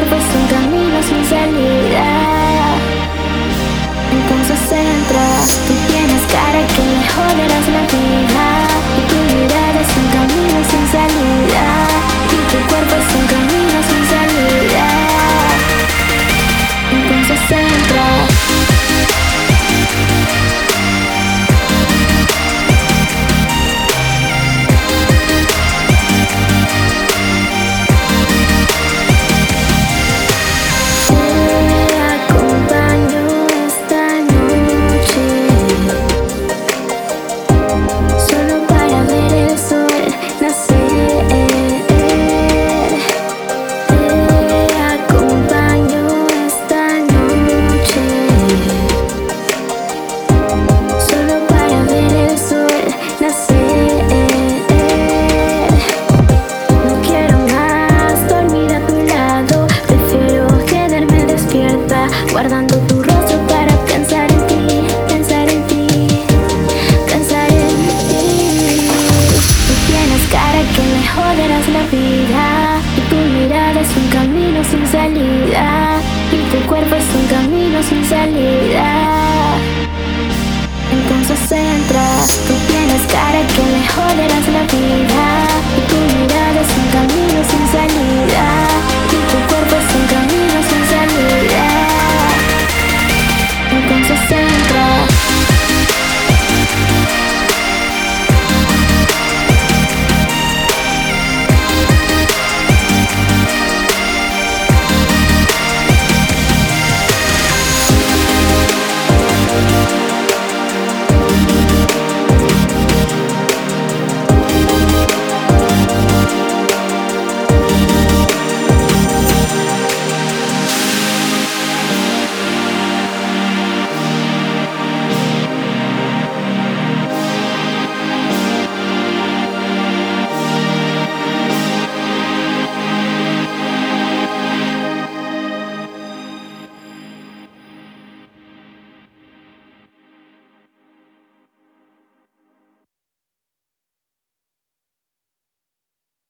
per voi sono 3000 scuselli joderás la vida y tu mirada es un camino sin salida y tu cuerpo es un camino sin salida. Entonces entra, tú tienes cara que me joderás